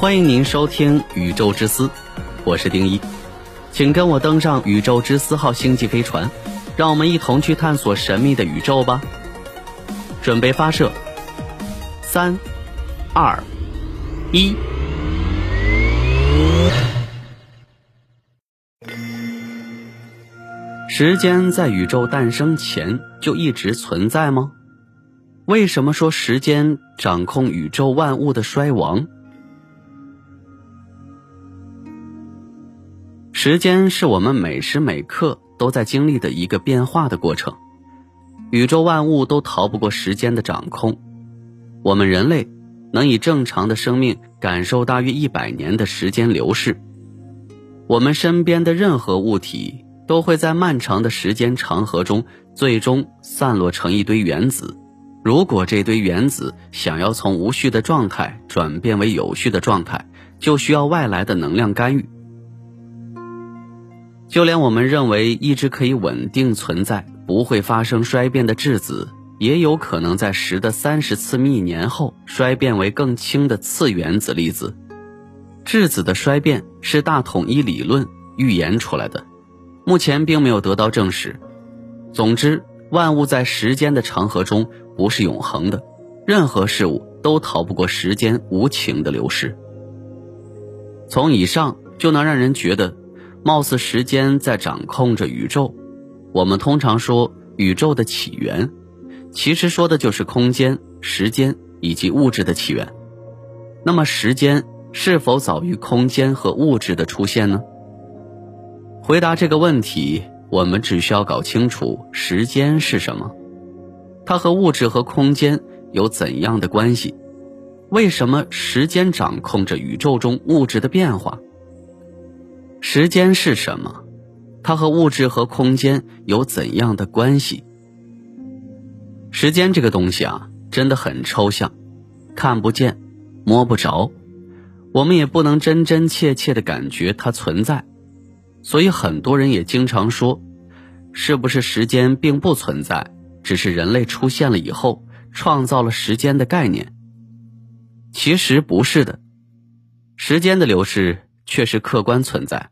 欢迎您收听《宇宙之思》，我是丁一，请跟我登上宇宙之思号星际飞船，让我们一同去探索神秘的宇宙吧。准备发射，三、二、一。时间在宇宙诞生前就一直存在吗？为什么说时间掌控宇宙万物的衰亡？时间是我们每时每刻都在经历的一个变化的过程，宇宙万物都逃不过时间的掌控。我们人类能以正常的生命感受大约一百年的时间流逝，我们身边的任何物体。都会在漫长的时间长河中，最终散落成一堆原子。如果这堆原子想要从无序的状态转变为有序的状态，就需要外来的能量干预。就连我们认为一直可以稳定存在、不会发生衰变的质子，也有可能在十的三十次幂年后衰变为更轻的次原子粒子。质子的衰变是大统一理论预言出来的。目前并没有得到证实。总之，万物在时间的长河中不是永恒的，任何事物都逃不过时间无情的流逝。从以上就能让人觉得，貌似时间在掌控着宇宙。我们通常说宇宙的起源，其实说的就是空间、时间以及物质的起源。那么，时间是否早于空间和物质的出现呢？回答这个问题，我们只需要搞清楚时间是什么，它和物质和空间有怎样的关系？为什么时间掌控着宇宙中物质的变化？时间是什么？它和物质和空间有怎样的关系？时间这个东西啊，真的很抽象，看不见，摸不着，我们也不能真真切切的感觉它存在。所以很多人也经常说，是不是时间并不存在，只是人类出现了以后创造了时间的概念？其实不是的，时间的流逝却是客观存在，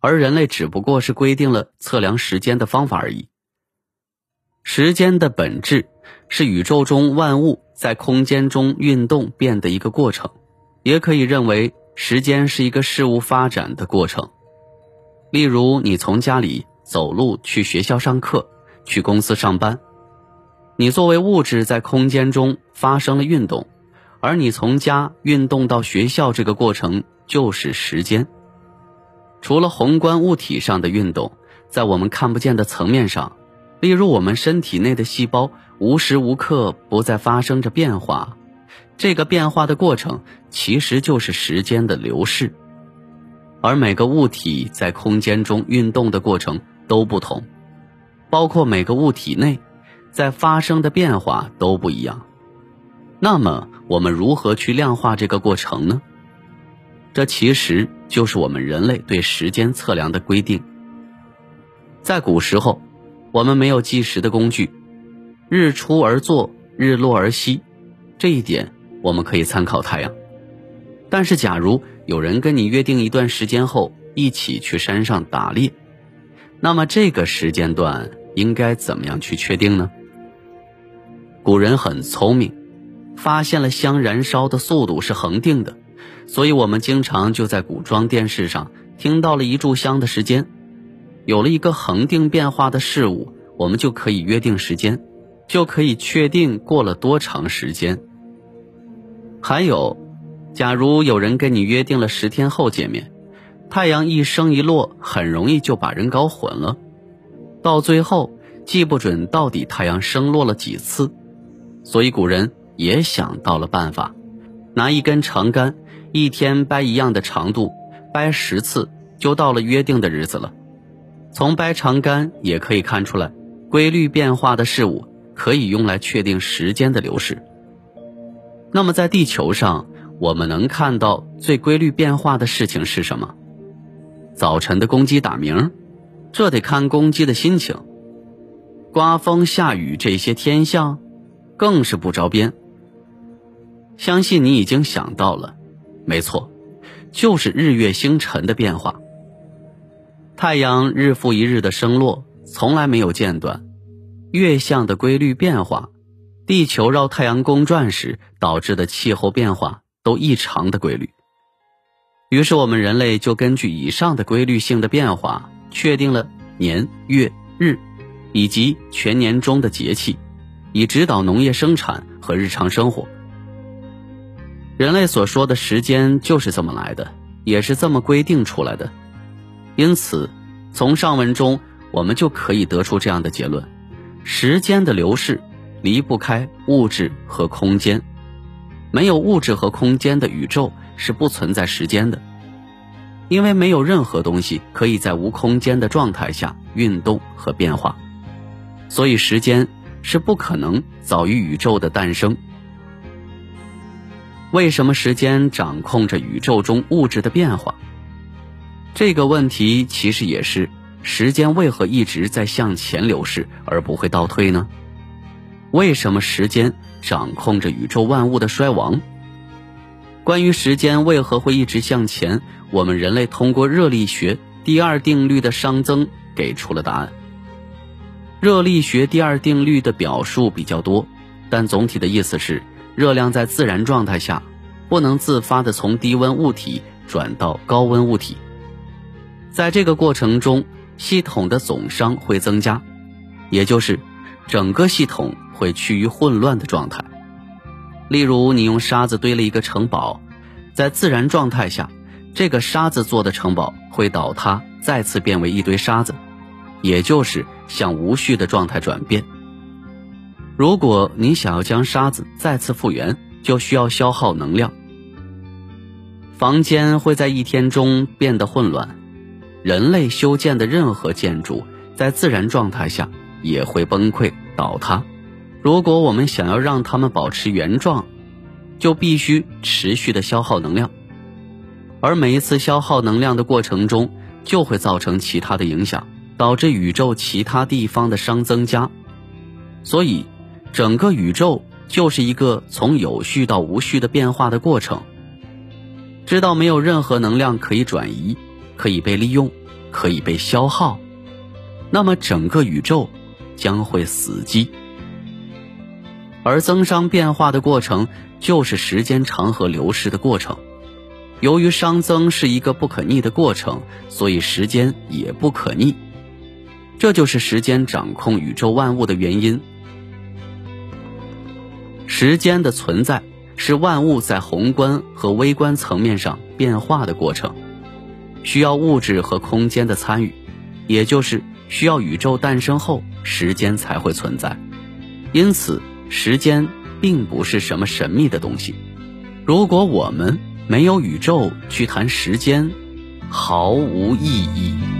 而人类只不过是规定了测量时间的方法而已。时间的本质是宇宙中万物在空间中运动变的一个过程，也可以认为时间是一个事物发展的过程。例如，你从家里走路去学校上课，去公司上班，你作为物质在空间中发生了运动，而你从家运动到学校这个过程就是时间。除了宏观物体上的运动，在我们看不见的层面上，例如我们身体内的细胞无时无刻不在发生着变化，这个变化的过程其实就是时间的流逝。而每个物体在空间中运动的过程都不同，包括每个物体内在发生的变化都不一样。那么，我们如何去量化这个过程呢？这其实就是我们人类对时间测量的规定。在古时候，我们没有计时的工具，日出而作，日落而息，这一点我们可以参考太阳。但是，假如有人跟你约定一段时间后一起去山上打猎，那么这个时间段应该怎么样去确定呢？古人很聪明，发现了香燃烧的速度是恒定的，所以我们经常就在古装电视上听到了一炷香的时间。有了一个恒定变化的事物，我们就可以约定时间，就可以确定过了多长时间。还有。假如有人跟你约定了十天后见面，太阳一升一落，很容易就把人搞混了，到最后记不准到底太阳升落了几次。所以古人也想到了办法，拿一根长杆，一天掰一样的长度，掰十次就到了约定的日子了。从掰长杆也可以看出来，规律变化的事物可以用来确定时间的流逝。那么在地球上。我们能看到最规律变化的事情是什么？早晨的公鸡打鸣，这得看公鸡的心情。刮风下雨这些天象，更是不着边。相信你已经想到了，没错，就是日月星辰的变化。太阳日复一日的升落，从来没有间断；月相的规律变化，地球绕太阳公转时导致的气候变化，都异常的规律。于是，我们人类就根据以上的规律性的变化，确定了年、月、日，以及全年中的节气，以指导农业生产和日常生活。人类所说的时间就是这么来的，也是这么规定出来的。因此，从上文中我们就可以得出这样的结论：时间的流逝离不开物质和空间，没有物质和空间的宇宙。是不存在时间的，因为没有任何东西可以在无空间的状态下运动和变化，所以时间是不可能早于宇宙的诞生。为什么时间掌控着宇宙中物质的变化？这个问题其实也是时间为何一直在向前流逝而不会倒退呢？为什么时间掌控着宇宙万物的衰亡？关于时间为何会一直向前，我们人类通过热力学第二定律的熵增给出了答案。热力学第二定律的表述比较多，但总体的意思是，热量在自然状态下不能自发的从低温物体转到高温物体，在这个过程中，系统的总熵会增加，也就是整个系统会趋于混乱的状态。例如，你用沙子堆了一个城堡，在自然状态下，这个沙子做的城堡会倒塌，再次变为一堆沙子，也就是向无序的状态转变。如果你想要将沙子再次复原，就需要消耗能量。房间会在一天中变得混乱，人类修建的任何建筑在自然状态下也会崩溃倒塌。如果我们想要让它们保持原状，就必须持续的消耗能量，而每一次消耗能量的过程中，就会造成其他的影响，导致宇宙其他地方的熵增加。所以，整个宇宙就是一个从有序到无序的变化的过程。知道没有任何能量可以转移、可以被利用、可以被消耗，那么整个宇宙将会死机。而增熵变化的过程，就是时间长河流逝的过程。由于熵增是一个不可逆的过程，所以时间也不可逆。这就是时间掌控宇宙万物的原因。时间的存在是万物在宏观和微观层面上变化的过程，需要物质和空间的参与，也就是需要宇宙诞生后，时间才会存在。因此。时间并不是什么神秘的东西。如果我们没有宇宙去谈时间，毫无意义。